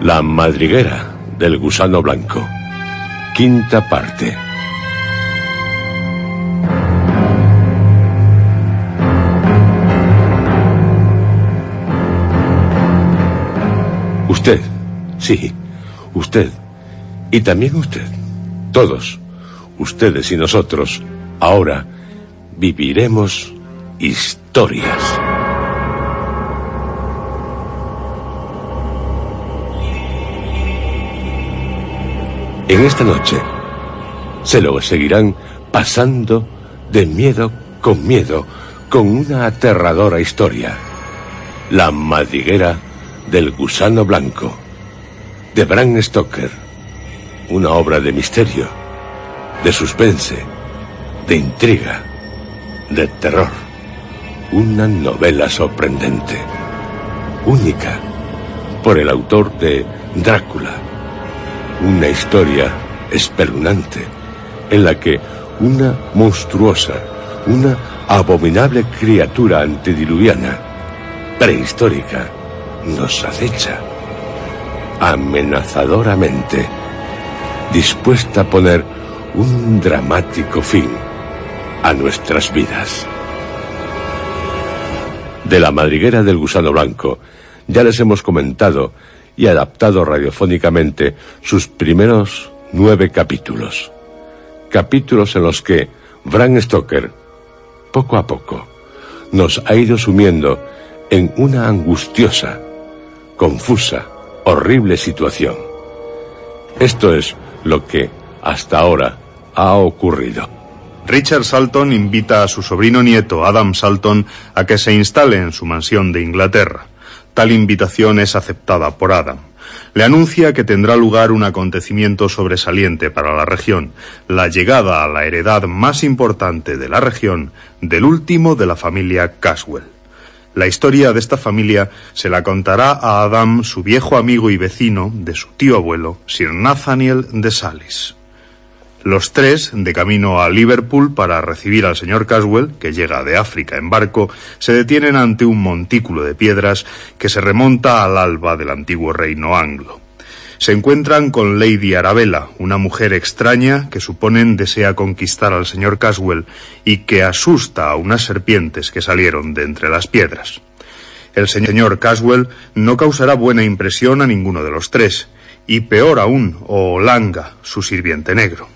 la madriguera del gusano blanco. Quinta parte. Usted, sí, usted, y también usted, todos, ustedes y nosotros, ahora viviremos historias. En esta noche se lo seguirán pasando de miedo con miedo con una aterradora historia. La madriguera del gusano blanco de Bram Stoker. Una obra de misterio, de suspense, de intriga, de terror. Una novela sorprendente, única, por el autor de Drácula una historia espeluznante en la que una monstruosa, una abominable criatura antediluviana, prehistórica, nos acecha amenazadoramente, dispuesta a poner un dramático fin a nuestras vidas. De la madriguera del gusano blanco, ya les hemos comentado y adaptado radiofónicamente sus primeros nueve capítulos. Capítulos en los que Bram Stoker, poco a poco, nos ha ido sumiendo en una angustiosa, confusa, horrible situación. Esto es lo que hasta ahora ha ocurrido. Richard Salton invita a su sobrino nieto Adam Salton a que se instale en su mansión de Inglaterra. Tal invitación es aceptada por Adam. Le anuncia que tendrá lugar un acontecimiento sobresaliente para la región, la llegada a la heredad más importante de la región del último de la familia Caswell. La historia de esta familia se la contará a Adam su viejo amigo y vecino de su tío abuelo, Sir Nathaniel de Salis. Los tres, de camino a Liverpool para recibir al señor Caswell, que llega de África en barco, se detienen ante un montículo de piedras que se remonta al alba del antiguo reino anglo. Se encuentran con Lady Arabella, una mujer extraña que suponen desea conquistar al señor Caswell y que asusta a unas serpientes que salieron de entre las piedras. El señor Caswell no causará buena impresión a ninguno de los tres, y peor aún, Olanga, su sirviente negro.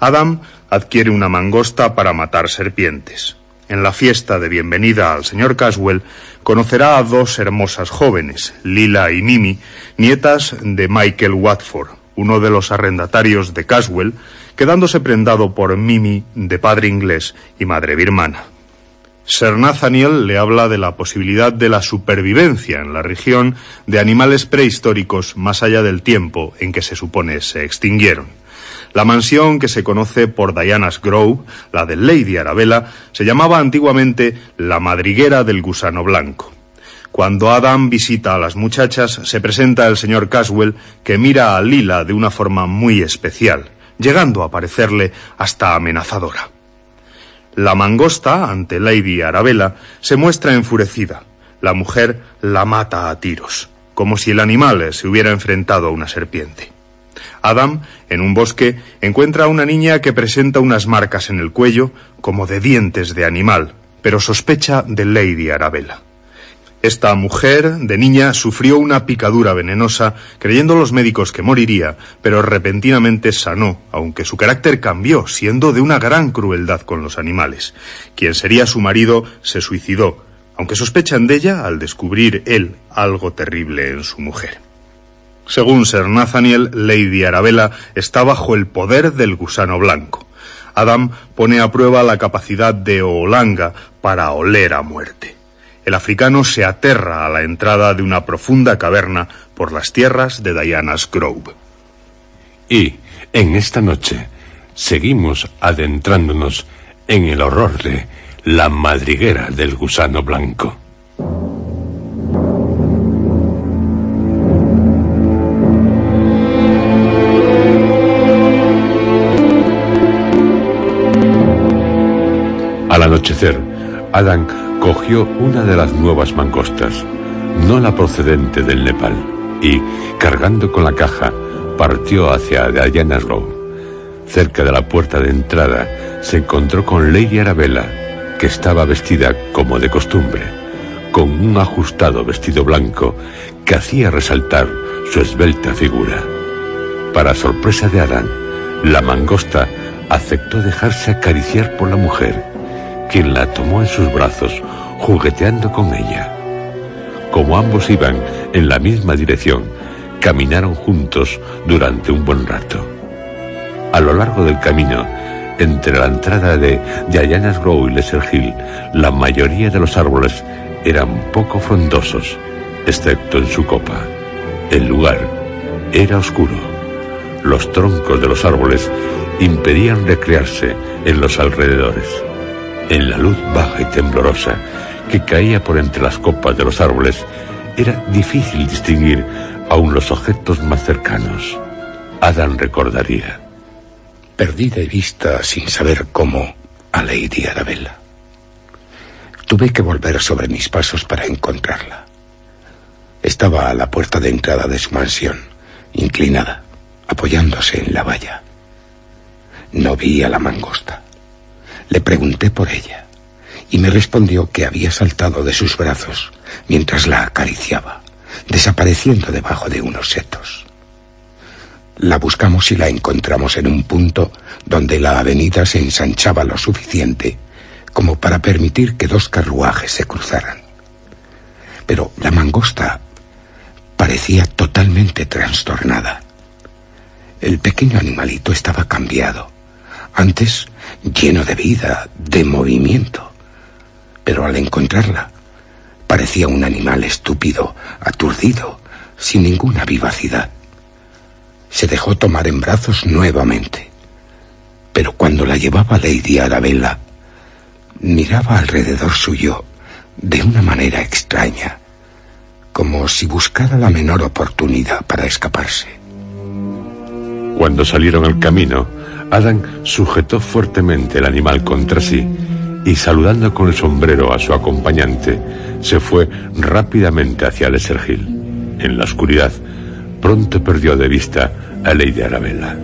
Adam adquiere una mangosta para matar serpientes. En la fiesta de bienvenida al señor Caswell conocerá a dos hermosas jóvenes, Lila y Mimi, nietas de Michael Watford, uno de los arrendatarios de Caswell, quedándose prendado por Mimi de padre inglés y madre birmana. Sir Nathaniel le habla de la posibilidad de la supervivencia en la región de animales prehistóricos más allá del tiempo en que se supone se extinguieron. La mansión, que se conoce por Diana's Grove, la de Lady Arabella, se llamaba antiguamente la madriguera del gusano blanco. Cuando Adam visita a las muchachas, se presenta el señor Caswell, que mira a Lila de una forma muy especial, llegando a parecerle hasta amenazadora. La mangosta, ante Lady Arabella, se muestra enfurecida. La mujer la mata a tiros, como si el animal se hubiera enfrentado a una serpiente. Adam, en un bosque, encuentra a una niña que presenta unas marcas en el cuello como de dientes de animal, pero sospecha de Lady Arabella. Esta mujer, de niña, sufrió una picadura venenosa, creyendo los médicos que moriría, pero repentinamente sanó, aunque su carácter cambió, siendo de una gran crueldad con los animales. Quien sería su marido se suicidó, aunque sospechan de ella al descubrir él algo terrible en su mujer. Según Sir Nathaniel, Lady Arabella está bajo el poder del gusano blanco. Adam pone a prueba la capacidad de Olanga para oler a muerte. El africano se aterra a la entrada de una profunda caverna por las tierras de Diana's Grove. Y, en esta noche, seguimos adentrándonos en el horror de la madriguera del gusano blanco. Anochecer, Adam cogió una de las nuevas mangostas, no la procedente del Nepal, y, cargando con la caja, partió hacia Diana's Grove. Cerca de la puerta de entrada se encontró con Lady Arabella, que estaba vestida como de costumbre, con un ajustado vestido blanco que hacía resaltar su esbelta figura. Para sorpresa de Adán, la mangosta aceptó dejarse acariciar por la mujer, quien la tomó en sus brazos, jugueteando con ella. Como ambos iban en la misma dirección, caminaron juntos durante un buen rato. A lo largo del camino, entre la entrada de Diana's Grove y Lesser Hill, la mayoría de los árboles eran poco frondosos, excepto en su copa. El lugar era oscuro. Los troncos de los árboles impedían recrearse en los alrededores. En la luz baja y temblorosa que caía por entre las copas de los árboles, era difícil distinguir aún los objetos más cercanos. Adam recordaría. Perdí de vista, sin saber cómo, a Lady Arabella. Tuve que volver sobre mis pasos para encontrarla. Estaba a la puerta de entrada de su mansión, inclinada, apoyándose en la valla. No vi a la mangosta. Le pregunté por ella y me respondió que había saltado de sus brazos mientras la acariciaba, desapareciendo debajo de unos setos. La buscamos y la encontramos en un punto donde la avenida se ensanchaba lo suficiente como para permitir que dos carruajes se cruzaran. Pero la mangosta parecía totalmente trastornada. El pequeño animalito estaba cambiado. Antes lleno de vida, de movimiento. Pero al encontrarla, parecía un animal estúpido, aturdido, sin ninguna vivacidad. Se dejó tomar en brazos nuevamente. Pero cuando la llevaba Lady Arabella, miraba alrededor suyo de una manera extraña, como si buscara la menor oportunidad para escaparse. Cuando salieron al camino, Adam sujetó fuertemente el animal contra sí y saludando con el sombrero a su acompañante, se fue rápidamente hacia Lesser Hill. En la oscuridad, pronto perdió de vista a Lady Arabella.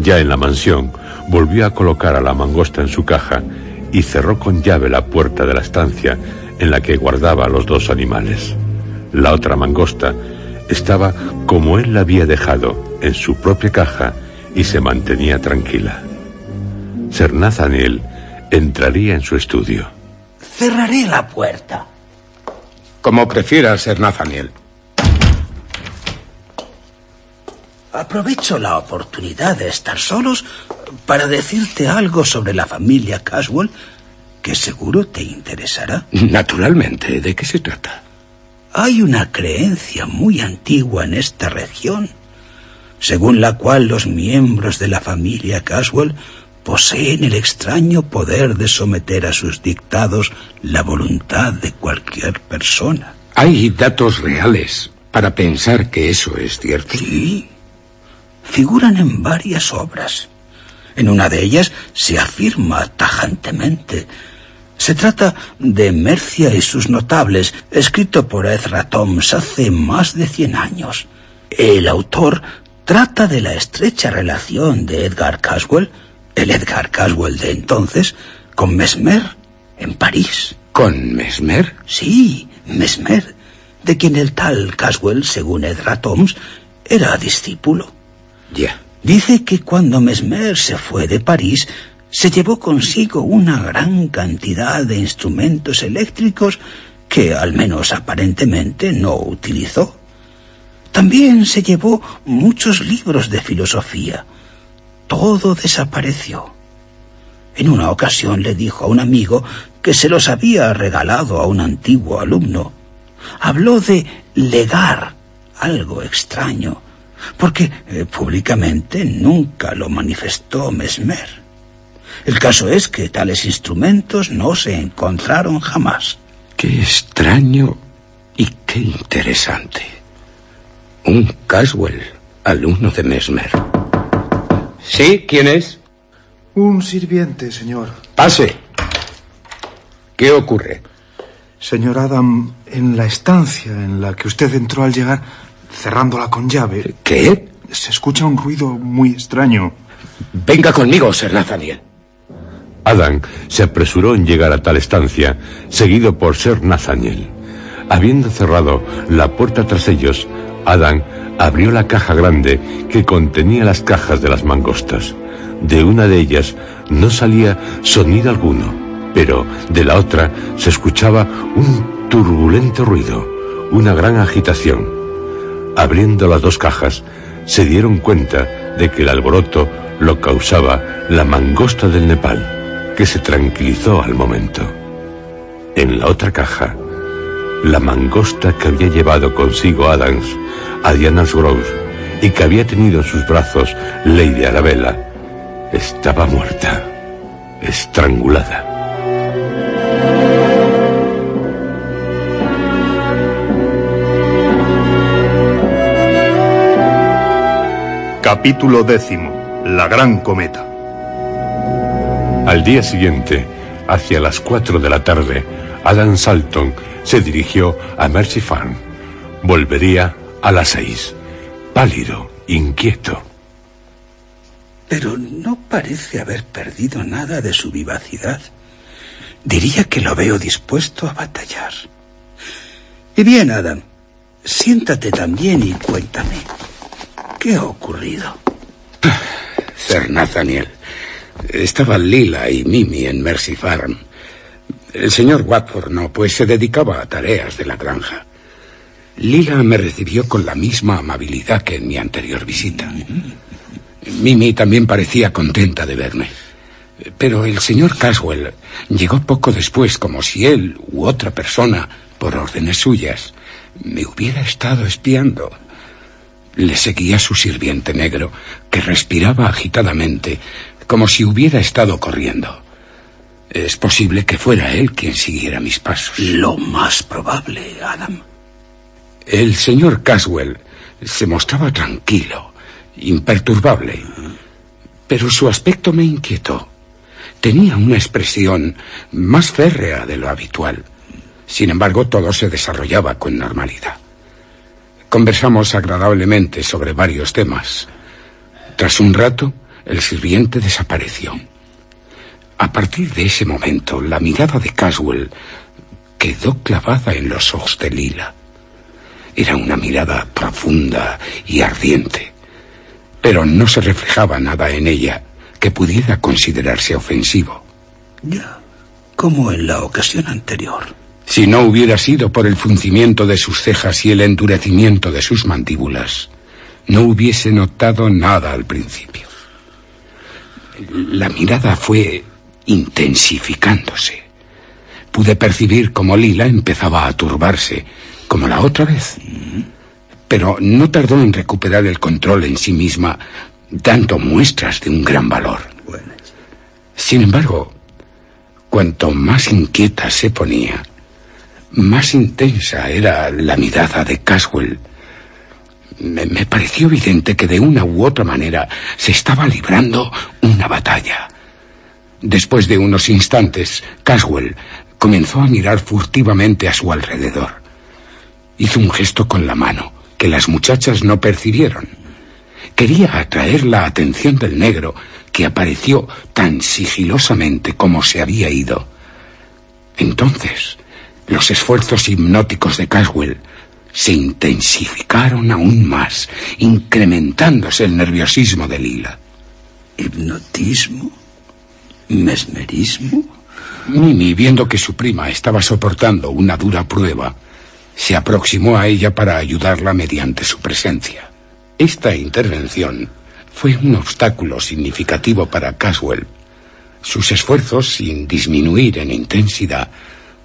Ya en la mansión, volvió a colocar a la mangosta en su caja y cerró con llave la puerta de la estancia en la que guardaba a los dos animales. La otra mangosta estaba como él la había dejado, en su propia caja, y se mantenía tranquila. Ser Nathaniel entraría en su estudio. Cerraré la puerta. Como prefiera, Ser Nathaniel. Aprovecho la oportunidad de estar solos para decirte algo sobre la familia Caswell que seguro te interesará. Naturalmente, ¿de qué se trata? Hay una creencia muy antigua en esta región, según la cual los miembros de la familia Caswell poseen el extraño poder de someter a sus dictados la voluntad de cualquier persona. Hay datos reales para pensar que eso es cierto. Sí. Figuran en varias obras. En una de ellas se afirma tajantemente. Se trata de Mercia y sus notables, escrito por Ezra Toms hace más de cien años. El autor trata de la estrecha relación de Edgar Caswell, el Edgar Caswell de entonces, con Mesmer en París. ¿Con Mesmer? Sí, Mesmer, de quien el tal Caswell, según Edgar Toms, era discípulo. Ya. Dice que cuando Mesmer se fue de París, se llevó consigo una gran cantidad de instrumentos eléctricos que, al menos aparentemente, no utilizó. También se llevó muchos libros de filosofía. Todo desapareció. En una ocasión le dijo a un amigo que se los había regalado a un antiguo alumno. Habló de legar, algo extraño, porque eh, públicamente nunca lo manifestó Mesmer. El caso es que tales instrumentos no se encontraron jamás. Qué extraño y qué interesante. Un Caswell, alumno de Mesmer. ¿Sí? ¿Quién es? Un sirviente, señor. Pase. ¿Qué ocurre? Señor Adam, en la estancia en la que usted entró al llegar, cerrándola con llave. ¿Qué? Se escucha un ruido muy extraño. Venga conmigo, Sir Nathaniel. Adam se apresuró en llegar a tal estancia, seguido por Sir Nathaniel. Habiendo cerrado la puerta tras ellos, Adam abrió la caja grande que contenía las cajas de las mangostas. De una de ellas no salía sonido alguno, pero de la otra se escuchaba un turbulento ruido, una gran agitación. Abriendo las dos cajas, se dieron cuenta de que el alboroto lo causaba la mangosta del Nepal, que se tranquilizó al momento. En la otra caja, la mangosta que había llevado consigo Adams a Diana's Grove y que había tenido en sus brazos Lady Arabella, estaba muerta, estrangulada. Capítulo décimo. La gran cometa. Al día siguiente, hacia las cuatro de la tarde, Adam Salton se dirigió a Mercy Farm. Volvería a las seis, pálido, inquieto. Pero no parece haber perdido nada de su vivacidad. Diría que lo veo dispuesto a batallar. Y bien, Adam, siéntate también y cuéntame. ¿Qué ha ocurrido? Sir Nathaniel, estaba Lila y Mimi en Mercy Farm. El señor Watford no, pues se dedicaba a tareas de la granja. Lila me recibió con la misma amabilidad que en mi anterior visita. Mimi también parecía contenta de verme. Pero el señor Caswell llegó poco después, como si él u otra persona, por órdenes suyas, me hubiera estado espiando. Le seguía su sirviente negro, que respiraba agitadamente, como si hubiera estado corriendo. Es posible que fuera él quien siguiera mis pasos. Lo más probable, Adam. El señor Caswell se mostraba tranquilo, imperturbable, pero su aspecto me inquietó. Tenía una expresión más férrea de lo habitual. Sin embargo, todo se desarrollaba con normalidad. Conversamos agradablemente sobre varios temas. Tras un rato, el sirviente desapareció. A partir de ese momento, la mirada de Caswell quedó clavada en los ojos de Lila. Era una mirada profunda y ardiente, pero no se reflejaba nada en ella que pudiera considerarse ofensivo. Ya, como en la ocasión anterior. Si no hubiera sido por el fruncimiento de sus cejas y el endurecimiento de sus mandíbulas, no hubiese notado nada al principio. La mirada fue intensificándose. Pude percibir cómo Lila empezaba a turbarse, como la otra vez. Pero no tardó en recuperar el control en sí misma, dando muestras de un gran valor. Sin embargo, cuanto más inquieta se ponía, más intensa era la mirada de Caswell. Me, me, pareció evidente que de una u otra manera se estaba librando una batalla. Después de unos instantes, Caswell comenzó a mirar furtivamente a su alrededor. Hizo un gesto con la mano que las muchachas no percibieron. Quería atraer la atención del negro, que apareció tan sigilosamente como se había ido. Entonces, los esfuerzos hipnóticos de Caswell se intensificaron aún más, incrementándose el nerviosismo de Lila. ¿Hipnotismo? ¿Mesmerismo? Mimi, viendo que su prima estaba soportando una dura prueba, se aproximó a ella para ayudarla mediante su presencia. Esta intervención fue un obstáculo significativo para Caswell. Sus esfuerzos, sin disminuir en intensidad,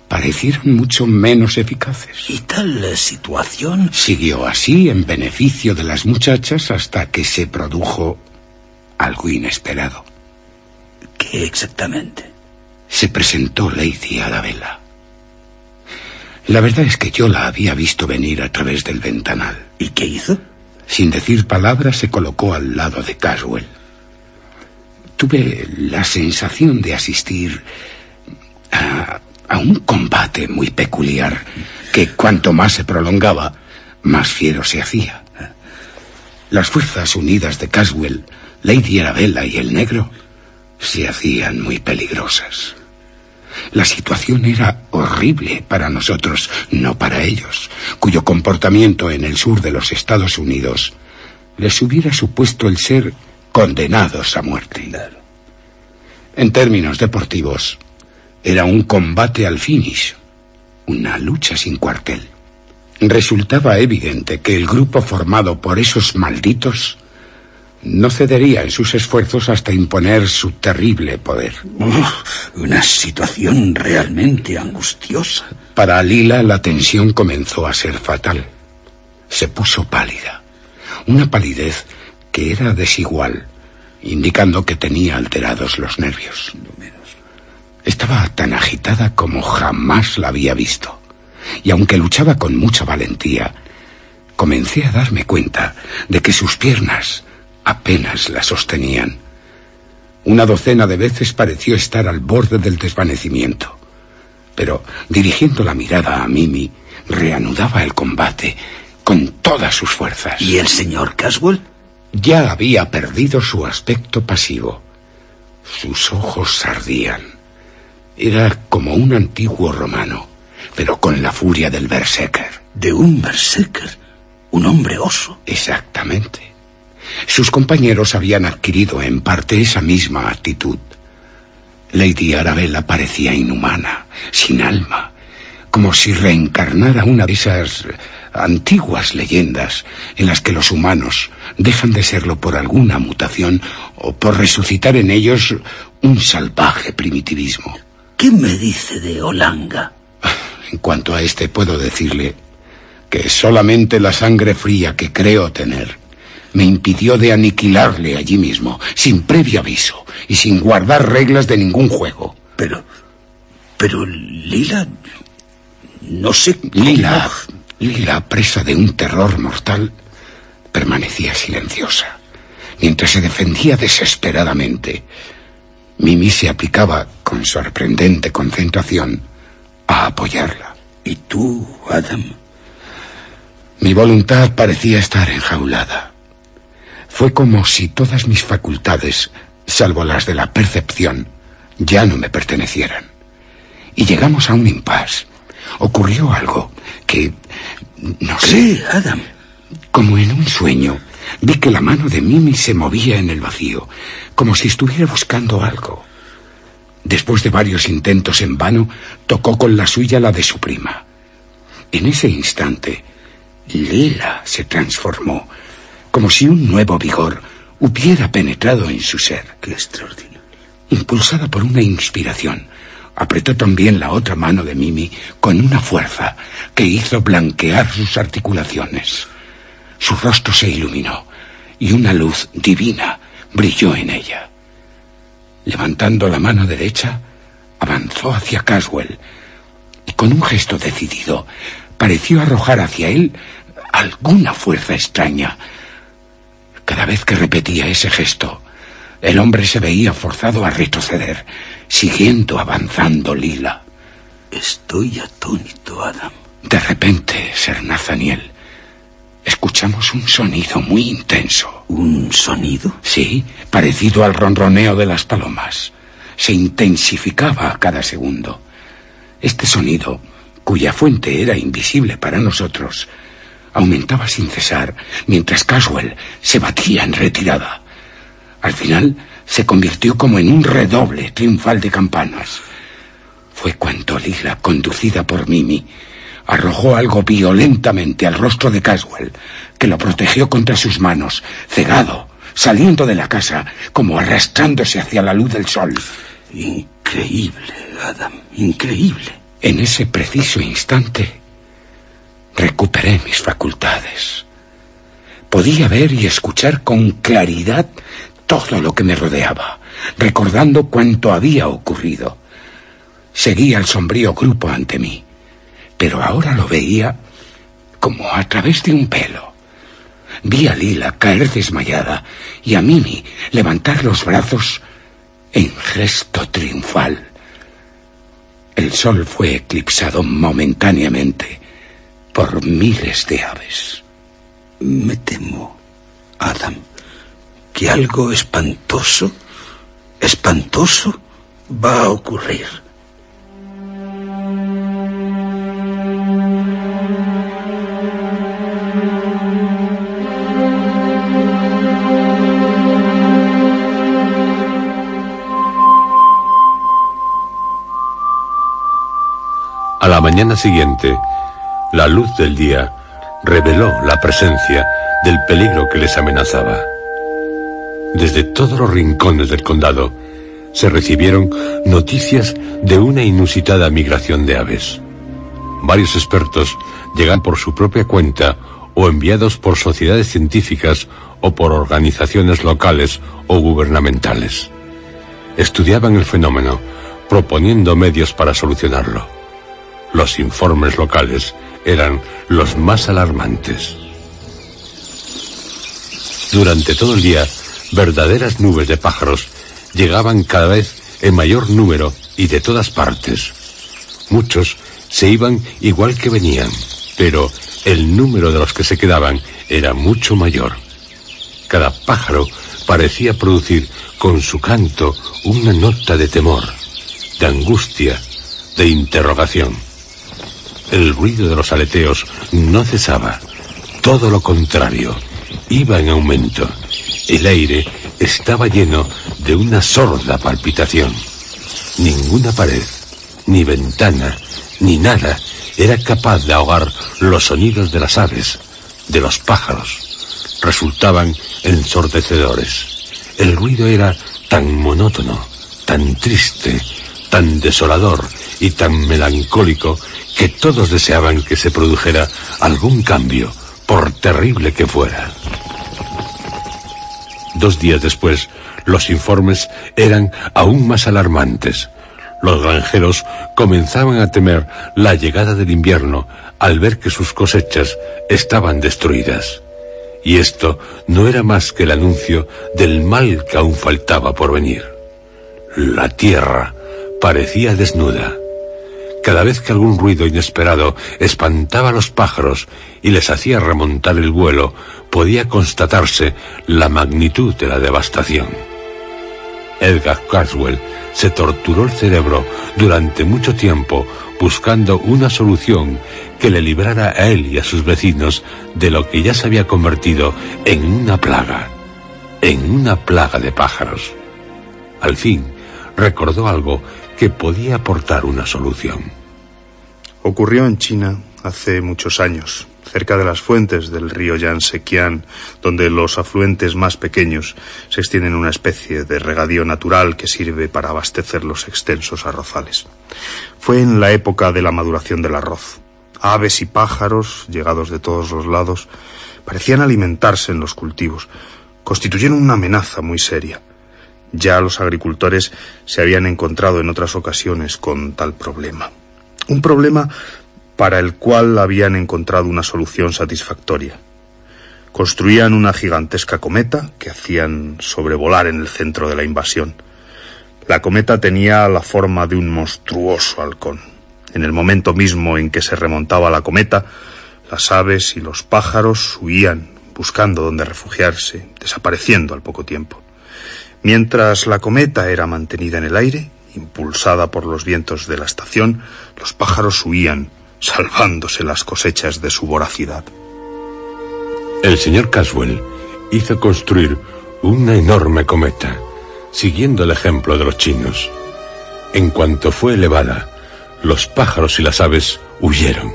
parecieron mucho menos eficaces. ¿Y tal situación? Siguió así en beneficio de las muchachas hasta que se produjo algo inesperado. ¿Qué exactamente? Se presentó Lady Arabella. La verdad es que yo la había visto venir a través del ventanal. ¿Y qué hizo? Sin decir palabras se colocó al lado de Caswell. Tuve la sensación de asistir a, a un combate muy peculiar que cuanto más se prolongaba, más fiero se hacía. Las fuerzas unidas de Caswell, Lady Arabella y el negro se hacían muy peligrosas. La situación era horrible para nosotros, no para ellos, cuyo comportamiento en el sur de los Estados Unidos les hubiera supuesto el ser condenados a muerte. En términos deportivos, era un combate al finish, una lucha sin cuartel. Resultaba evidente que el grupo formado por esos malditos no cedería en sus esfuerzos hasta imponer su terrible poder. Oh, una situación realmente angustiosa. Para Lila la tensión comenzó a ser fatal. Se puso pálida. Una palidez que era desigual, indicando que tenía alterados los nervios. Estaba tan agitada como jamás la había visto. Y aunque luchaba con mucha valentía, comencé a darme cuenta de que sus piernas apenas la sostenían. Una docena de veces pareció estar al borde del desvanecimiento. Pero, dirigiendo la mirada a Mimi, reanudaba el combate con todas sus fuerzas. ¿Y el señor Caswell? Ya había perdido su aspecto pasivo. Sus ojos ardían. Era como un antiguo romano, pero con la furia del berserker. ¿De un berserker? ¿Un hombre oso? Exactamente. Sus compañeros habían adquirido en parte esa misma actitud. Lady Arabella parecía inhumana, sin alma, como si reencarnara una de esas antiguas leyendas en las que los humanos dejan de serlo por alguna mutación o por resucitar en ellos un salvaje primitivismo. ¿Qué me dice de Olanga? En cuanto a este puedo decirle que solamente la sangre fría que creo tener me impidió de aniquilarle allí mismo, sin previo aviso y sin guardar reglas de ningún juego. Pero... Pero Lila... No sé... Lila... Lila, presa de un terror mortal, permanecía silenciosa, mientras se defendía desesperadamente. Mimi se aplicaba, con sorprendente concentración, a apoyarla. ¿Y tú, Adam? Mi voluntad parecía estar enjaulada. Fue como si todas mis facultades, salvo las de la percepción, ya no me pertenecieran. Y llegamos a un impasse. Ocurrió algo que... No sé. Sí, Adam. Como en un sueño, vi que la mano de Mimi se movía en el vacío, como si estuviera buscando algo. Después de varios intentos en vano, tocó con la suya la de su prima. En ese instante, Lila se transformó, como si un nuevo vigor hubiera penetrado en su ser. Qué extraordinario. Impulsada por una inspiración, apretó también la otra mano de Mimi con una fuerza que hizo blanquear sus articulaciones. Su rostro se iluminó y una luz divina brilló en ella. Levantando la mano derecha, avanzó hacia Caswell y con un gesto decidido pareció arrojar hacia él alguna fuerza extraña. Cada vez que repetía ese gesto, el hombre se veía forzado a retroceder, siguiendo avanzando Lila. Estoy atónito, Adam. De repente, Ser Nathaniel, escuchamos un sonido muy intenso. ¿Un sonido? Sí, parecido al ronroneo de las palomas. Se intensificaba a cada segundo. Este sonido, cuya fuente era invisible para nosotros, aumentaba sin cesar mientras Caswell se batía en retirada. Al final se convirtió como en un redoble triunfal de campanas. Fue cuando Lila, conducida por Mimi, arrojó algo violentamente al rostro de Caswell, que lo protegió contra sus manos, cegado, saliendo de la casa, como arrastrándose hacia la luz del sol. Increíble, Adam, increíble. En ese preciso instante, recuperé mis facultades. Podía ver y escuchar con claridad todo lo que me rodeaba, recordando cuánto había ocurrido. Seguía el sombrío grupo ante mí, pero ahora lo veía como a través de un pelo. Vi a Lila caer desmayada y a Mimi levantar los brazos en gesto triunfal. El sol fue eclipsado momentáneamente por miles de aves. Me temo, Adam, que algo espantoso, espantoso va a ocurrir. A la mañana siguiente, la luz del día reveló la presencia del peligro que les amenazaba. Desde todos los rincones del condado se recibieron noticias de una inusitada migración de aves. Varios expertos llegan por su propia cuenta o enviados por sociedades científicas o por organizaciones locales o gubernamentales. Estudiaban el fenómeno, proponiendo medios para solucionarlo. Los informes locales eran los más alarmantes. Durante todo el día, verdaderas nubes de pájaros llegaban cada vez en mayor número y de todas partes. Muchos se iban igual que venían, pero el número de los que se quedaban era mucho mayor. Cada pájaro parecía producir con su canto una nota de temor, de angustia, de interrogación. El ruido de los aleteos no cesaba. Todo lo contrario, iba en aumento. El aire estaba lleno de una sorda palpitación. Ninguna pared, ni ventana, ni nada era capaz de ahogar los sonidos de las aves, de los pájaros. Resultaban ensordecedores. El ruido era tan monótono, tan triste, tan desolador y tan melancólico que todos deseaban que se produjera algún cambio, por terrible que fuera. Dos días después, los informes eran aún más alarmantes. Los granjeros comenzaban a temer la llegada del invierno al ver que sus cosechas estaban destruidas. Y esto no era más que el anuncio del mal que aún faltaba por venir. La tierra parecía desnuda. Cada vez que algún ruido inesperado espantaba a los pájaros y les hacía remontar el vuelo, podía constatarse la magnitud de la devastación. Edgar Caswell se torturó el cerebro durante mucho tiempo buscando una solución que le librara a él y a sus vecinos de lo que ya se había convertido en una plaga, en una plaga de pájaros. Al fin, recordó algo que podía aportar una solución. Ocurrió en China hace muchos años, cerca de las fuentes del río Yangtze-Kiang, donde los afluentes más pequeños se extienden una especie de regadío natural que sirve para abastecer los extensos arrozales. Fue en la época de la maduración del arroz. Aves y pájaros, llegados de todos los lados, parecían alimentarse en los cultivos, constituyeron una amenaza muy seria. Ya los agricultores se habían encontrado en otras ocasiones con tal problema. Un problema para el cual habían encontrado una solución satisfactoria. Construían una gigantesca cometa que hacían sobrevolar en el centro de la invasión. La cometa tenía la forma de un monstruoso halcón. En el momento mismo en que se remontaba la cometa, las aves y los pájaros huían buscando dónde refugiarse, desapareciendo al poco tiempo. Mientras la cometa era mantenida en el aire, impulsada por los vientos de la estación, los pájaros huían, salvándose las cosechas de su voracidad. El señor Caswell hizo construir una enorme cometa, siguiendo el ejemplo de los chinos. En cuanto fue elevada, los pájaros y las aves huyeron.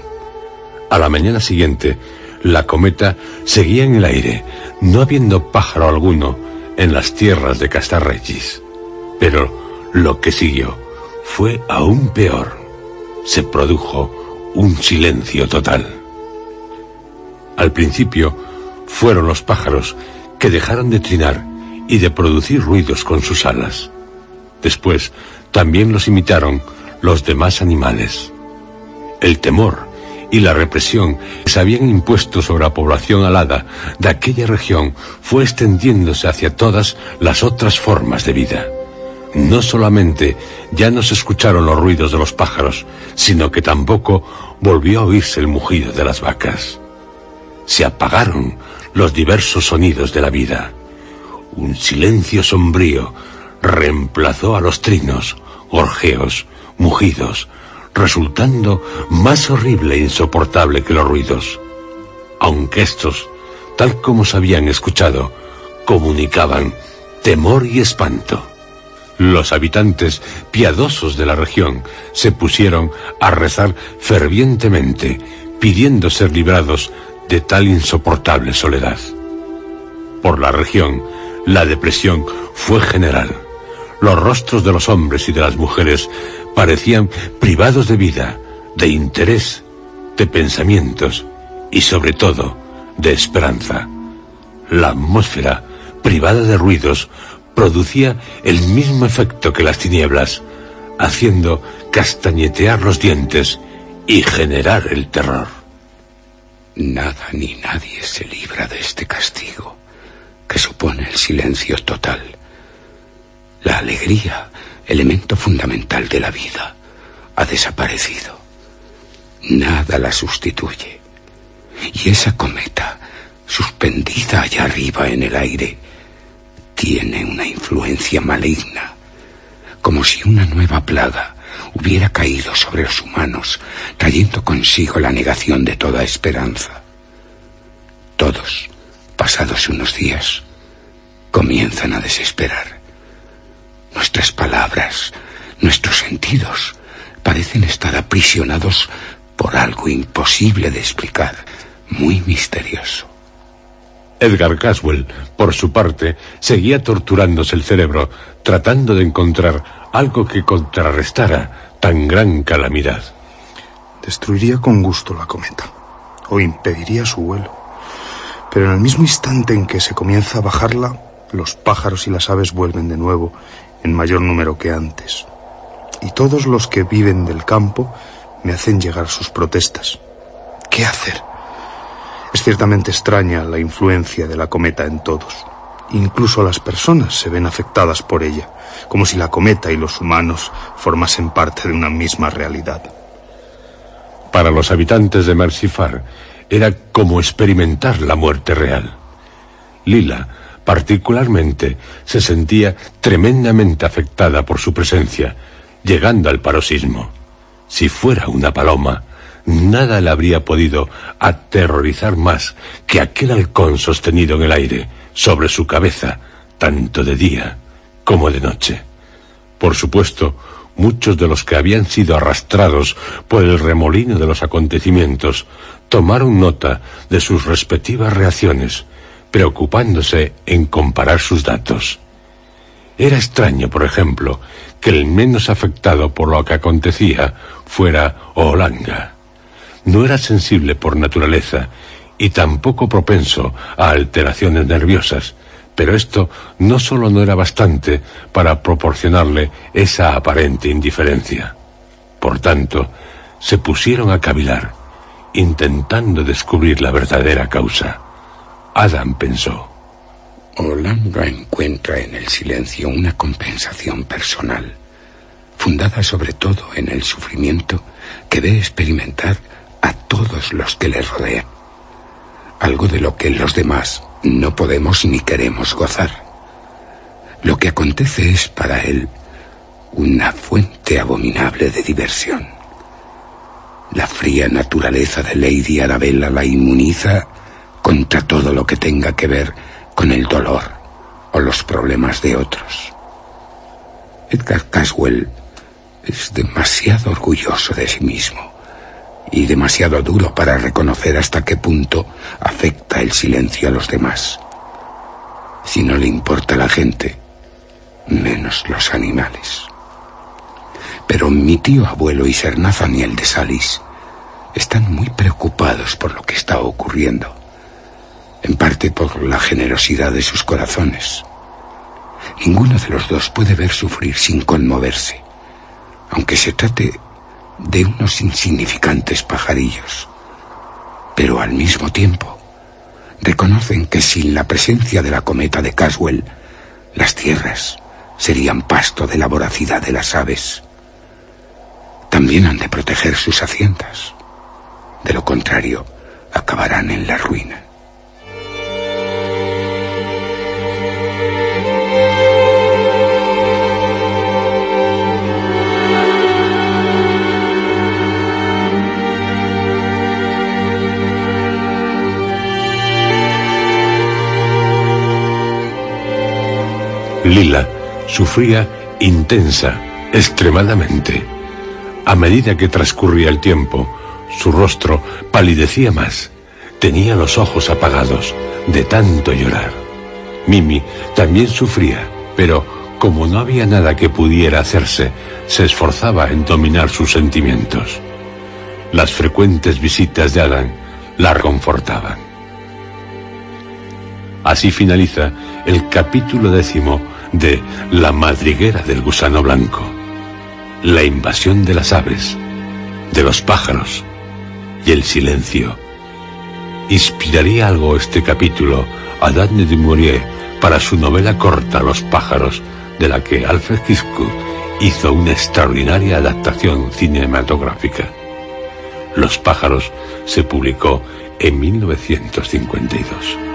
A la mañana siguiente, la cometa seguía en el aire, no habiendo pájaro alguno en las tierras de Castarregis. Pero lo que siguió fue aún peor. Se produjo un silencio total. Al principio fueron los pájaros que dejaron de trinar y de producir ruidos con sus alas. Después también los imitaron los demás animales. El temor y la represión que se habían impuesto sobre la población alada de aquella región fue extendiéndose hacia todas las otras formas de vida. No solamente ya no se escucharon los ruidos de los pájaros, sino que tampoco volvió a oírse el mugido de las vacas. Se apagaron los diversos sonidos de la vida. Un silencio sombrío reemplazó a los trinos, gorjeos, mugidos, resultando más horrible e insoportable que los ruidos, aunque estos, tal como se habían escuchado, comunicaban temor y espanto. Los habitantes piadosos de la región se pusieron a rezar fervientemente, pidiendo ser librados de tal insoportable soledad. Por la región, la depresión fue general. Los rostros de los hombres y de las mujeres parecían privados de vida, de interés, de pensamientos y sobre todo de esperanza. La atmósfera, privada de ruidos, producía el mismo efecto que las tinieblas, haciendo castañetear los dientes y generar el terror. Nada ni nadie se libra de este castigo que supone el silencio total. La alegría elemento fundamental de la vida, ha desaparecido. Nada la sustituye. Y esa cometa, suspendida allá arriba en el aire, tiene una influencia maligna, como si una nueva plaga hubiera caído sobre los humanos, trayendo consigo la negación de toda esperanza. Todos, pasados unos días, comienzan a desesperar Nuestras palabras, nuestros sentidos, parecen estar aprisionados por algo imposible de explicar, muy misterioso. Edgar Caswell, por su parte, seguía torturándose el cerebro, tratando de encontrar algo que contrarrestara tan gran calamidad. Destruiría con gusto la cometa, o impediría su vuelo. Pero en el mismo instante en que se comienza a bajarla, los pájaros y las aves vuelven de nuevo en mayor número que antes. Y todos los que viven del campo me hacen llegar sus protestas. ¿Qué hacer? Es ciertamente extraña la influencia de la cometa en todos. Incluso las personas se ven afectadas por ella, como si la cometa y los humanos formasen parte de una misma realidad. Para los habitantes de Mercifar era como experimentar la muerte real. Lila particularmente se sentía tremendamente afectada por su presencia, llegando al paroxismo. Si fuera una paloma, nada le habría podido aterrorizar más que aquel halcón sostenido en el aire sobre su cabeza, tanto de día como de noche. Por supuesto, muchos de los que habían sido arrastrados por el remolino de los acontecimientos tomaron nota de sus respectivas reacciones, preocupándose en comparar sus datos. Era extraño, por ejemplo, que el menos afectado por lo que acontecía fuera Olanga. No era sensible por naturaleza y tampoco propenso a alteraciones nerviosas, Pero esto no solo no era bastante para proporcionarle esa aparente indiferencia. Por tanto, se pusieron a cavilar, intentando descubrir la verdadera causa. Adam pensó. Orlando encuentra en el silencio una compensación personal, fundada sobre todo en el sufrimiento que ve experimentar a todos los que le rodean. Algo de lo que los demás no podemos ni queremos gozar. Lo que acontece es para él una fuente abominable de diversión. La fría naturaleza de Lady Arabella la inmuniza contra todo lo que tenga que ver con el dolor o los problemas de otros. Edgar Caswell es demasiado orgulloso de sí mismo y demasiado duro para reconocer hasta qué punto afecta el silencio a los demás. Si no le importa la gente, menos los animales. Pero mi tío abuelo y Sir Nathaniel de Salis están muy preocupados por lo que está ocurriendo, en parte por la generosidad de sus corazones. Ninguno de los dos puede ver sufrir sin conmoverse, aunque se trate de unos insignificantes pajarillos, pero al mismo tiempo reconocen que sin la presencia de la cometa de Caswell, las tierras serían pasto de la voracidad de las aves. También han de proteger sus haciendas. De lo contrario, acabarán en la ruina. Lila sufría intensa, extremadamente. A medida que transcurría el tiempo, su rostro palidecía más. Tenía los ojos apagados de tanto llorar. Mimi también sufría, pero como no había nada que pudiera hacerse, se esforzaba en dominar sus sentimientos. Las frecuentes visitas de Adam la reconfortaban. Así finaliza el capítulo décimo de La madriguera del gusano blanco, la invasión de las aves, de los pájaros y el silencio. ¿Inspiraría algo este capítulo a Daphne du Maurier para su novela corta Los pájaros, de la que Alfred Hitchcock hizo una extraordinaria adaptación cinematográfica? Los pájaros se publicó en 1952.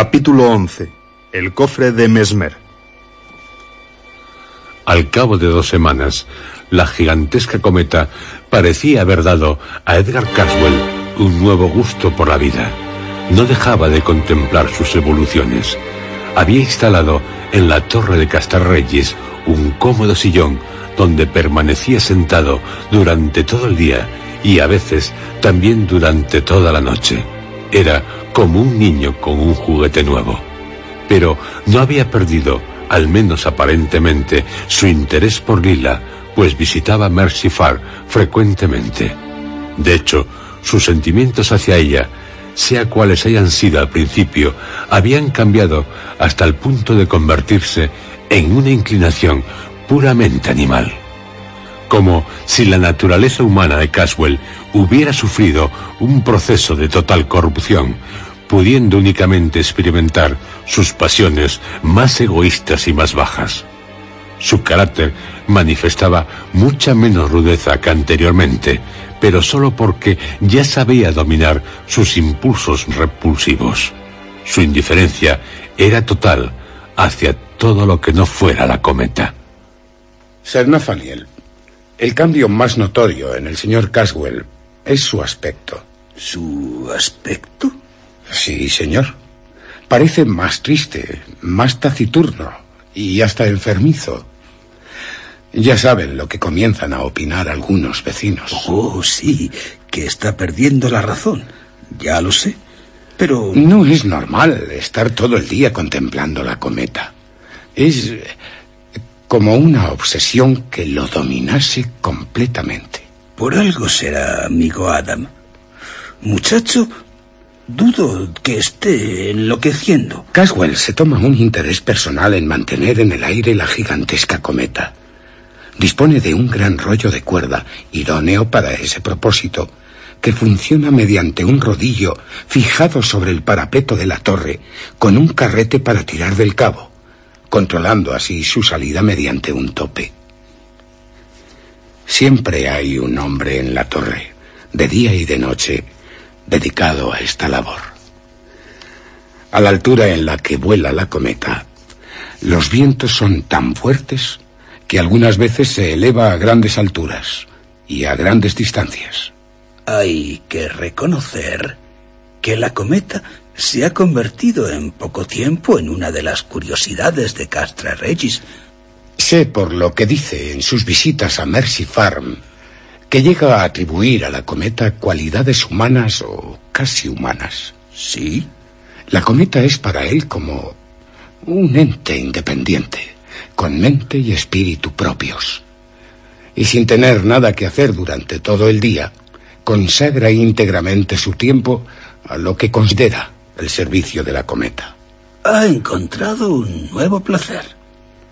Capítulo 11. El cofre de Mesmer. Al cabo de dos semanas, la gigantesca cometa parecía haber dado a Edgar Caswell un nuevo gusto por la vida. No dejaba de contemplar sus evoluciones. Había instalado en la torre de Castarreyes un cómodo sillón donde permanecía sentado durante todo el día y a veces también durante toda la noche. Era como un niño con un juguete nuevo. Pero no había perdido, al menos aparentemente, su interés por Lila, pues visitaba Mercy Farr frecuentemente. De hecho, sus sentimientos hacia ella, sea cuales hayan sido al principio, habían cambiado hasta el punto de convertirse en una inclinación puramente animal. Como si la naturaleza humana de Caswell hubiera sufrido un proceso de total corrupción, pudiendo únicamente experimentar sus pasiones más egoístas y más bajas. Su carácter manifestaba mucha menos rudeza que anteriormente, pero solo porque ya sabía dominar sus impulsos repulsivos. Su indiferencia era total hacia todo lo que no fuera la cometa. Sir Nathaniel, el cambio más notorio en el señor Caswell es su aspecto. ¿Su aspecto? Sí, señor. Parece más triste, más taciturno y hasta enfermizo. Ya saben lo que comienzan a opinar algunos vecinos. Oh, sí, que está perdiendo la razón. Ya lo sé. Pero... No es normal estar todo el día contemplando la cometa. Es como una obsesión que lo dominase completamente. Por algo será, amigo Adam. Muchacho, dudo que esté enloqueciendo. Caswell se toma un interés personal en mantener en el aire la gigantesca cometa. Dispone de un gran rollo de cuerda, idóneo para ese propósito, que funciona mediante un rodillo fijado sobre el parapeto de la torre, con un carrete para tirar del cabo, controlando así su salida mediante un tope. Siempre hay un hombre en la torre, de día y de noche, dedicado a esta labor. A la altura en la que vuela la cometa, los vientos son tan fuertes que algunas veces se eleva a grandes alturas y a grandes distancias. Hay que reconocer que la cometa se ha convertido en poco tiempo en una de las curiosidades de Castra Regis. Sé por lo que dice en sus visitas a Mercy Farm que llega a atribuir a la cometa cualidades humanas o casi humanas. ¿Sí? La cometa es para él como un ente independiente, con mente y espíritu propios. Y sin tener nada que hacer durante todo el día, consagra íntegramente su tiempo a lo que considera el servicio de la cometa. Ha encontrado un nuevo placer,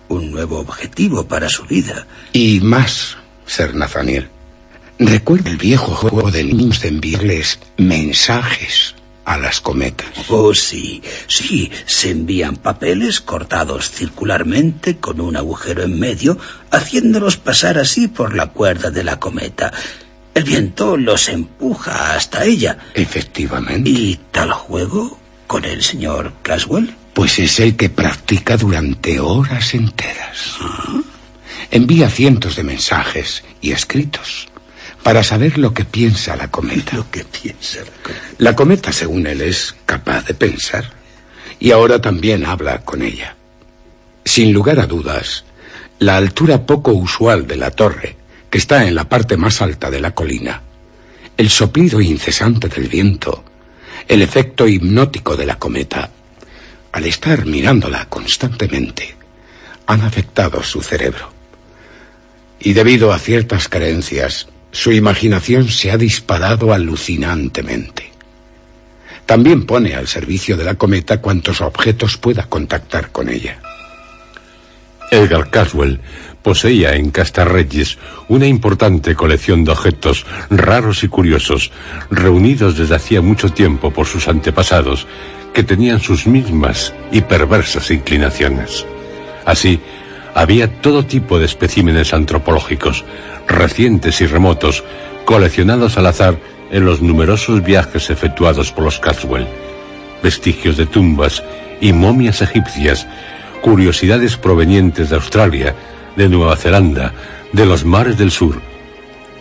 un nuevo objetivo para su vida. Y más, Ser Nathaniel. Recuerda el viejo juego de niños de enviarles mensajes a las cometas. Oh, sí, sí, se envían papeles cortados circularmente con un agujero en medio, haciéndolos pasar así por la cuerda de la cometa. El viento los empuja hasta ella. Efectivamente. ¿Y tal juego con el señor Caswell? Pues es el que practica durante horas enteras. Envía cientos de mensajes y escritos para saber lo que piensa la cometa. Lo que piensa la cometa. La cometa, según él, es capaz de pensar y ahora también habla con ella. Sin lugar a dudas, la altura poco usual de la torre, que está en la parte más alta de la colina, el soplido incesante del viento, el efecto hipnótico de la cometa, al estar mirándola constantemente, han afectado su cerebro. Y debido a ciertas carencias, su imaginación se ha disparado alucinantemente. También pone al servicio de la cometa cuantos objetos pueda contactar con ella. Edgar Caswell poseía en Castarreyes una importante colección de objetos raros y curiosos, reunidos desde hacía mucho tiempo por sus antepasados, que tenían sus mismas y perversas inclinaciones. Así, había todo tipo de especímenes antropológicos, recientes y remotos, coleccionados al azar en los numerosos viajes efectuados por los Caswell. Vestigios de tumbas y momias egipcias, curiosidades provenientes de Australia, de Nueva Zelanda, de los mares del sur,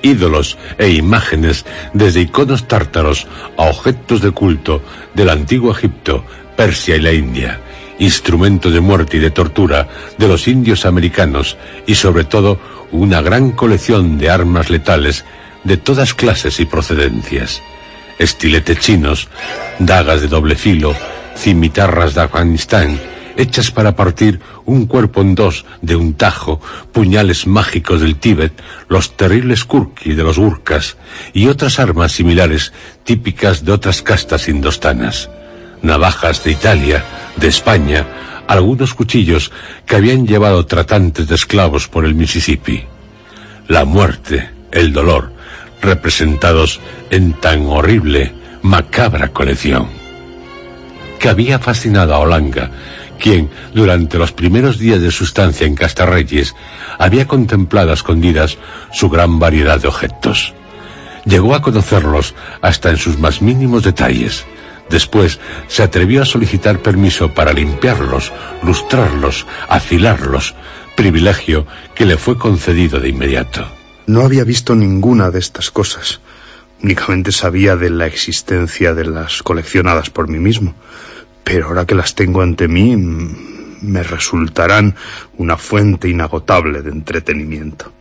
ídolos e imágenes desde iconos tártaros a objetos de culto del antiguo Egipto, Persia y la India, instrumentos de muerte y de tortura de los indios americanos y sobre todo una gran colección de armas letales de todas clases y procedencias. Estiletes chinos, dagas de doble filo, cimitarras de Afganistán, hechas para partir un cuerpo en dos de un tajo, puñales mágicos del Tíbet, los terribles kurki de los Gurkhas y otras armas similares típicas de otras castas indostanas. Navajas de Italia, de España, algunos cuchillos que habían llevado tratantes de esclavos por el Mississippi. La muerte, el dolor, representados en tan horrible, macabra colección. Que había fascinado a Olanga, quien, durante los primeros días de su estancia en Castarreyes, había contemplado a escondidas su gran variedad de objetos. Llegó a conocerlos hasta en sus más mínimos detalles. Después se atrevió a solicitar permiso para limpiarlos, lustrarlos, afilarlos, privilegio que le fue concedido de inmediato. No había visto ninguna de estas cosas. Únicamente sabía de la existencia de las coleccionadas por mí mismo. Pero ahora que las tengo ante mí, me resultarán una fuente inagotable de entretenimiento.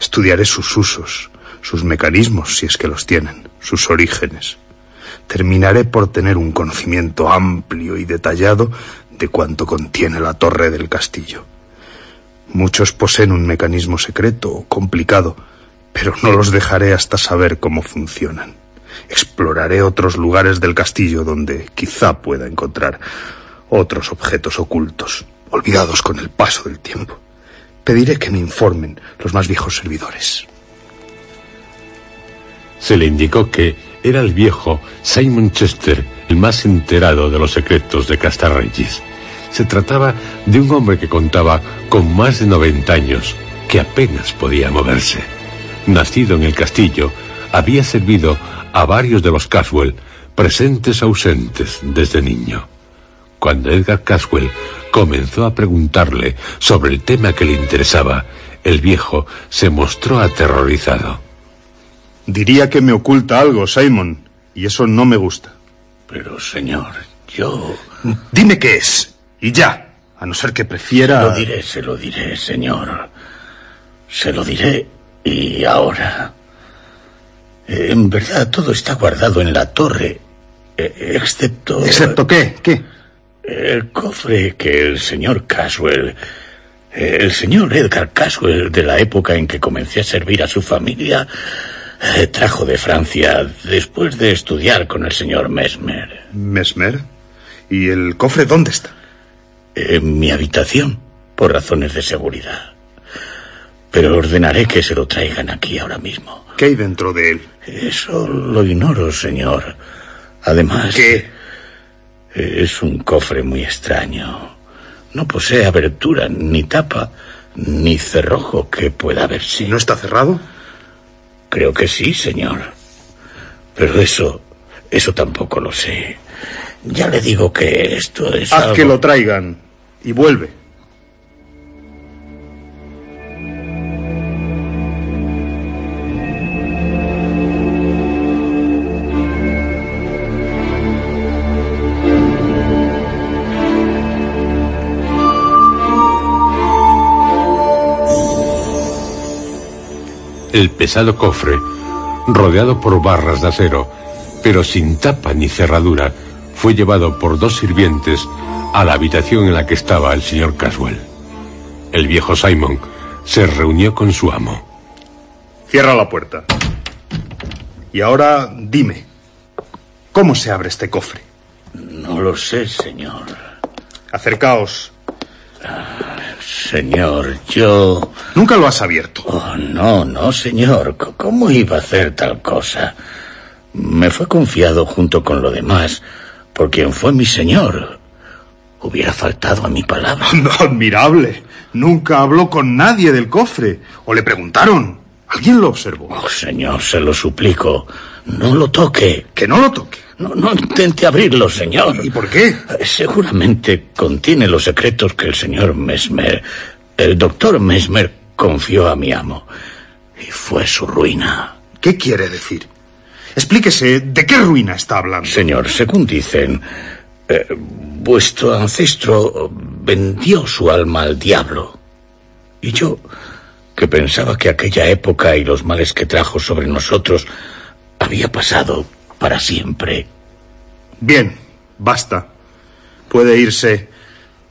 Estudiaré sus usos, sus mecanismos, si es que los tienen, sus orígenes. Terminaré por tener un conocimiento amplio y detallado de cuanto contiene la torre del castillo. Muchos poseen un mecanismo secreto, complicado, pero no los dejaré hasta saber cómo funcionan. Exploraré otros lugares del castillo donde quizá pueda encontrar otros objetos ocultos, olvidados con el paso del tiempo. Pediré que me informen los más viejos servidores. Se le indicó que era el viejo Simon Chester, el más enterado de los secretos de Castarregis. Se trataba de un hombre que contaba con más de 90 años, que apenas podía moverse. Nacido en el castillo, había servido a varios de los Caswell, presentes ausentes desde niño. Cuando Edgar Caswell comenzó a preguntarle sobre el tema que le interesaba, el viejo se mostró aterrorizado. Diría que me oculta algo, Simon, y eso no me gusta. Pero, señor, yo... Dime qué es, y ya, a no ser que prefiera... Se lo diré, se lo diré, señor. Se lo diré, y ahora... En verdad, todo está guardado en la torre, eh, excepto... ¿Excepto qué? ¿Qué? El cofre que el señor Caswell, el señor Edgar Caswell, de la época en que comencé a servir a su familia, trajo de Francia después de estudiar con el señor Mesmer. ¿Mesmer? ¿Y el cofre dónde está? En mi habitación, por razones de seguridad. Pero ordenaré que se lo traigan aquí ahora mismo. ¿Qué hay dentro de él? Eso lo ignoro, señor. Además... ¿Qué? Es un cofre muy extraño. No posee abertura, ni tapa, ni cerrojo que pueda verse. ¿No está cerrado? Creo que sí, señor. Pero eso, eso tampoco lo sé. Ya le digo que esto es. Haz algo... que lo traigan y vuelve. El pesado cofre, rodeado por barras de acero, pero sin tapa ni cerradura, fue llevado por dos sirvientes a la habitación en la que estaba el señor Caswell. El viejo Simon se reunió con su amo. Cierra la puerta. Y ahora dime, ¿cómo se abre este cofre? No lo sé, señor. Acercaos. Señor, yo... Nunca lo has abierto. Oh, no, no, señor. ¿Cómo iba a hacer tal cosa? Me fue confiado junto con lo demás por quien fue mi señor. Hubiera faltado a mi palabra. No, admirable. Nunca habló con nadie del cofre. O le preguntaron. ¿Alguien lo observó? Oh, señor, se lo suplico. No lo toque. Que no lo toque. No, no intente abrirlo, señor. ¿Y por qué? Eh, Seguramente contiene los secretos que el señor Mesmer, el doctor Mesmer, confió a mi amo. Y fue su ruina. ¿Qué quiere decir? Explíquese, ¿de qué ruina está hablando? Señor, según dicen, eh, vuestro ancestro vendió su alma al diablo. Y yo, que pensaba que aquella época y los males que trajo sobre nosotros había pasado para siempre. Bien, basta. Puede irse,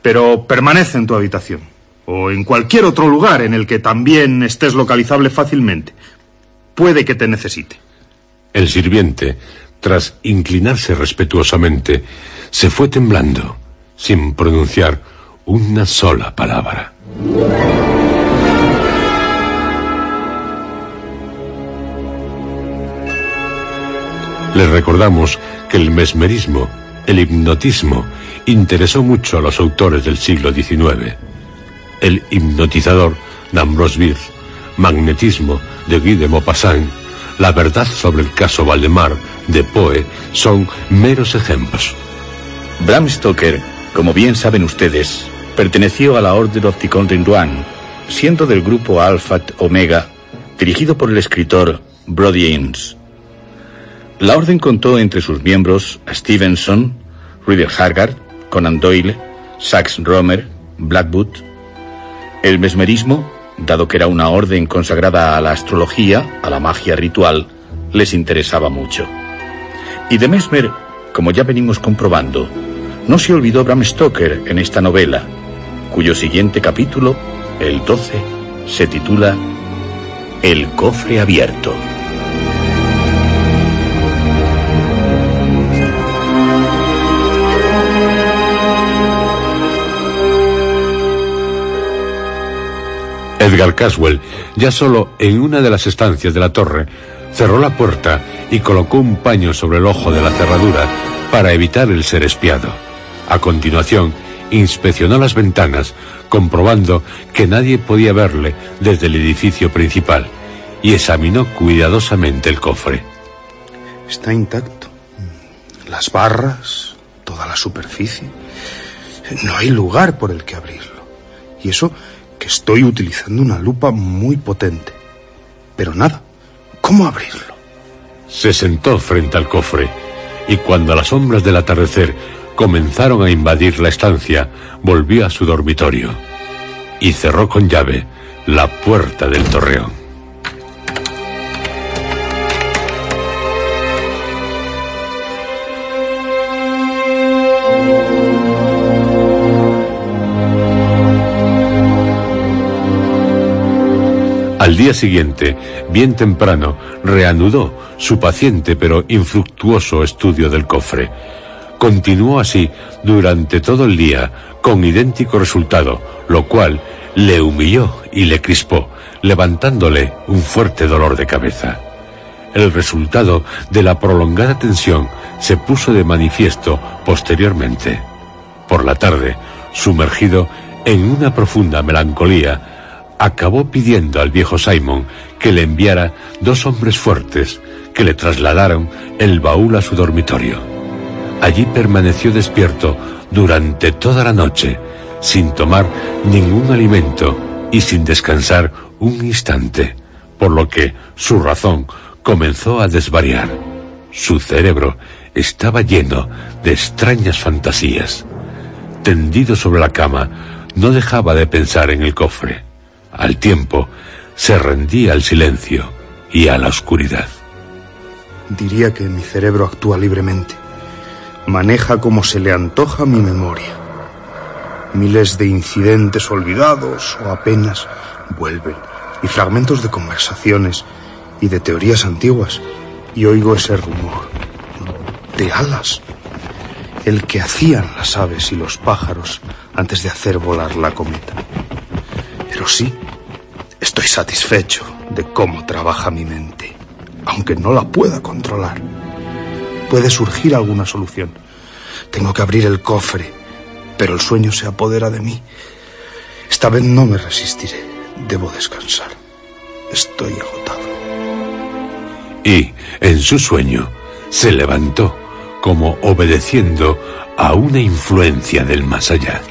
pero permanece en tu habitación. O en cualquier otro lugar en el que también estés localizable fácilmente. Puede que te necesite. El sirviente, tras inclinarse respetuosamente, se fue temblando, sin pronunciar una sola palabra. Le recordamos que el mesmerismo, el hipnotismo, interesó mucho a los autores del siglo XIX. El hipnotizador d'Ambrose Bierce, magnetismo de Guy de Maupassant, la verdad sobre el caso Valdemar de Poe son meros ejemplos. Bram Stoker, como bien saben ustedes, perteneció a la Order of the Condring One, siendo del grupo Alpha Omega, dirigido por el escritor Brody Ames. La orden contó entre sus miembros a Stevenson, Rider Haggard, Conan Doyle, Sax Romer, Blackwood. El mesmerismo, dado que era una orden consagrada a la astrología, a la magia ritual, les interesaba mucho. Y de Mesmer, como ya venimos comprobando, no se olvidó Bram Stoker en esta novela, cuyo siguiente capítulo, el 12, se titula El cofre abierto. Edgar Caswell, ya solo en una de las estancias de la torre, cerró la puerta y colocó un paño sobre el ojo de la cerradura para evitar el ser espiado. A continuación, inspeccionó las ventanas, comprobando que nadie podía verle desde el edificio principal, y examinó cuidadosamente el cofre. Está intacto. Las barras, toda la superficie. No hay lugar por el que abrirlo. Y eso que estoy utilizando una lupa muy potente. Pero nada. ¿Cómo abrirlo? Se sentó frente al cofre y cuando las sombras del atardecer comenzaron a invadir la estancia, volvió a su dormitorio y cerró con llave la puerta del torreón. Al día siguiente, bien temprano, reanudó su paciente pero infructuoso estudio del cofre. Continuó así durante todo el día, con idéntico resultado, lo cual le humilló y le crispó, levantándole un fuerte dolor de cabeza. El resultado de la prolongada tensión se puso de manifiesto posteriormente. Por la tarde, sumergido en una profunda melancolía, acabó pidiendo al viejo Simon que le enviara dos hombres fuertes que le trasladaron el baúl a su dormitorio. Allí permaneció despierto durante toda la noche, sin tomar ningún alimento y sin descansar un instante, por lo que su razón comenzó a desvariar. Su cerebro estaba lleno de extrañas fantasías. Tendido sobre la cama, no dejaba de pensar en el cofre. Al tiempo, se rendía al silencio y a la oscuridad. Diría que mi cerebro actúa libremente. Maneja como se le antoja mi memoria. Miles de incidentes olvidados o apenas vuelven. Y fragmentos de conversaciones y de teorías antiguas. Y oigo ese rumor de alas. El que hacían las aves y los pájaros antes de hacer volar la cometa. Sí, estoy satisfecho de cómo trabaja mi mente, aunque no la pueda controlar. Puede surgir alguna solución. Tengo que abrir el cofre, pero el sueño se apodera de mí. Esta vez no me resistiré. Debo descansar. Estoy agotado. Y, en su sueño, se levantó como obedeciendo a una influencia del más allá.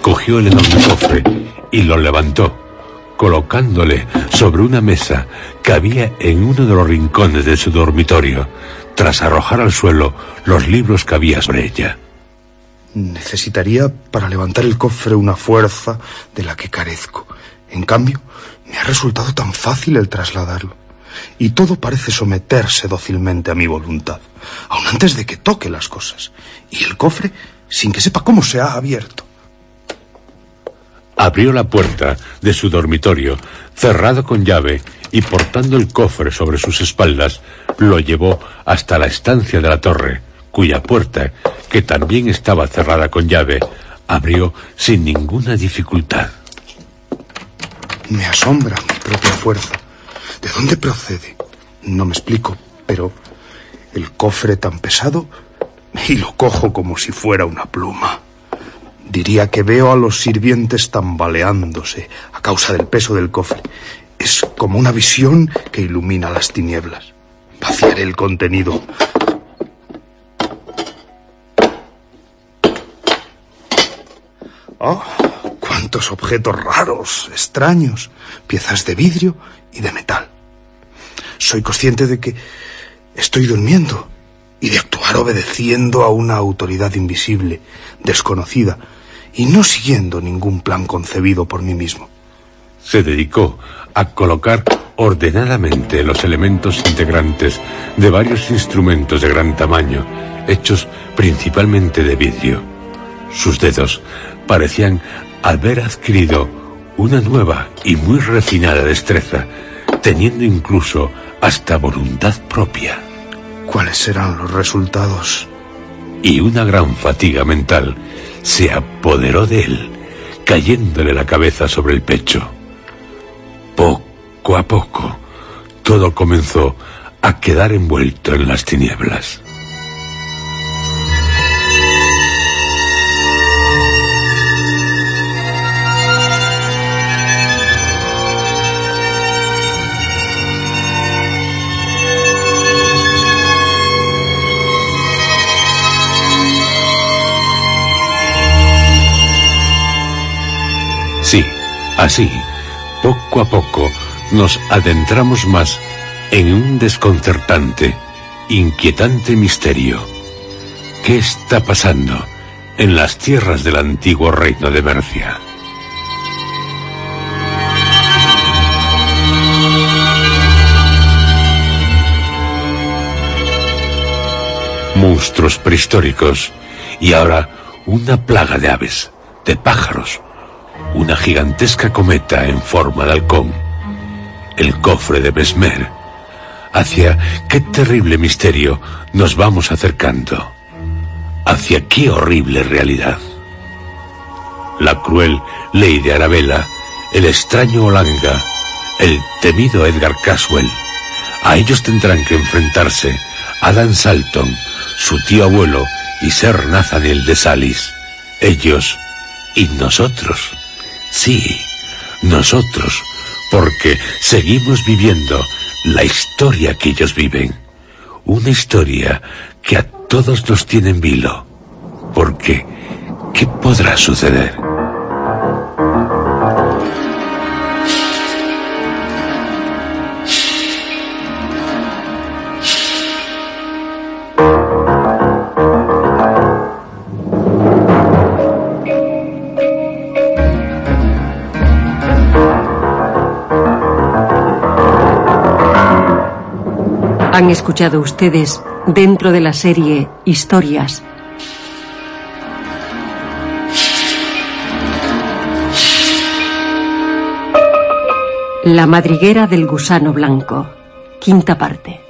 Cogió el enorme cofre y lo levantó, colocándole sobre una mesa que había en uno de los rincones de su dormitorio, tras arrojar al suelo los libros que había sobre ella. Necesitaría para levantar el cofre una fuerza de la que carezco. En cambio, me ha resultado tan fácil el trasladarlo. Y todo parece someterse dócilmente a mi voluntad, aun antes de que toque las cosas. Y el cofre, sin que sepa cómo se ha abierto. Abrió la puerta de su dormitorio, cerrado con llave, y portando el cofre sobre sus espaldas, lo llevó hasta la estancia de la torre, cuya puerta, que también estaba cerrada con llave, abrió sin ninguna dificultad. Me asombra mi propia fuerza. ¿De dónde procede? No me explico, pero el cofre tan pesado y lo cojo como si fuera una pluma. Diría que veo a los sirvientes tambaleándose a causa del peso del cofre. Es como una visión que ilumina las tinieblas. Vaciaré el contenido. ¡Oh! ¡Cuántos objetos raros, extraños! Piezas de vidrio y de metal. Soy consciente de que estoy durmiendo y de actuar obedeciendo a una autoridad invisible, desconocida, y no siguiendo ningún plan concebido por mí mismo. Se dedicó a colocar ordenadamente los elementos integrantes de varios instrumentos de gran tamaño, hechos principalmente de vidrio. Sus dedos parecían haber adquirido una nueva y muy refinada destreza, teniendo incluso hasta voluntad propia. ¿Cuáles serán los resultados? Y una gran fatiga mental se apoderó de él, cayéndole la cabeza sobre el pecho. Poco a poco, todo comenzó a quedar envuelto en las tinieblas. Sí, así, poco a poco, nos adentramos más en un desconcertante, inquietante misterio. ¿Qué está pasando en las tierras del antiguo reino de Mercia? Monstruos prehistóricos y ahora una plaga de aves, de pájaros, una gigantesca cometa en forma de halcón, el cofre de Besmer. ¿Hacia qué terrible misterio nos vamos acercando? ¿Hacia qué horrible realidad? La cruel ley de Arabella, el extraño Olanga, el temido Edgar Caswell. A ellos tendrán que enfrentarse Adam Salton, su tío abuelo y Ser Nathaniel de Salis. Ellos y nosotros. Sí, nosotros, porque seguimos viviendo la historia que ellos viven. Una historia que a todos nos tiene en vilo. Porque, ¿qué podrá suceder? Han escuchado ustedes dentro de la serie Historias. La madriguera del gusano blanco. Quinta parte.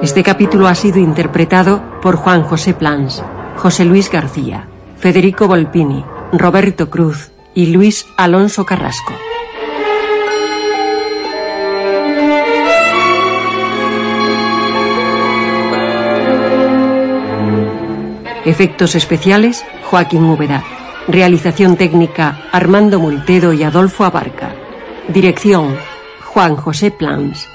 Este capítulo ha sido interpretado por Juan José Plans. José Luis García, Federico Volpini, Roberto Cruz y Luis Alonso Carrasco. Efectos especiales, Joaquín Úbeda. Realización técnica, Armando Multedo y Adolfo Abarca. Dirección, Juan José Plans.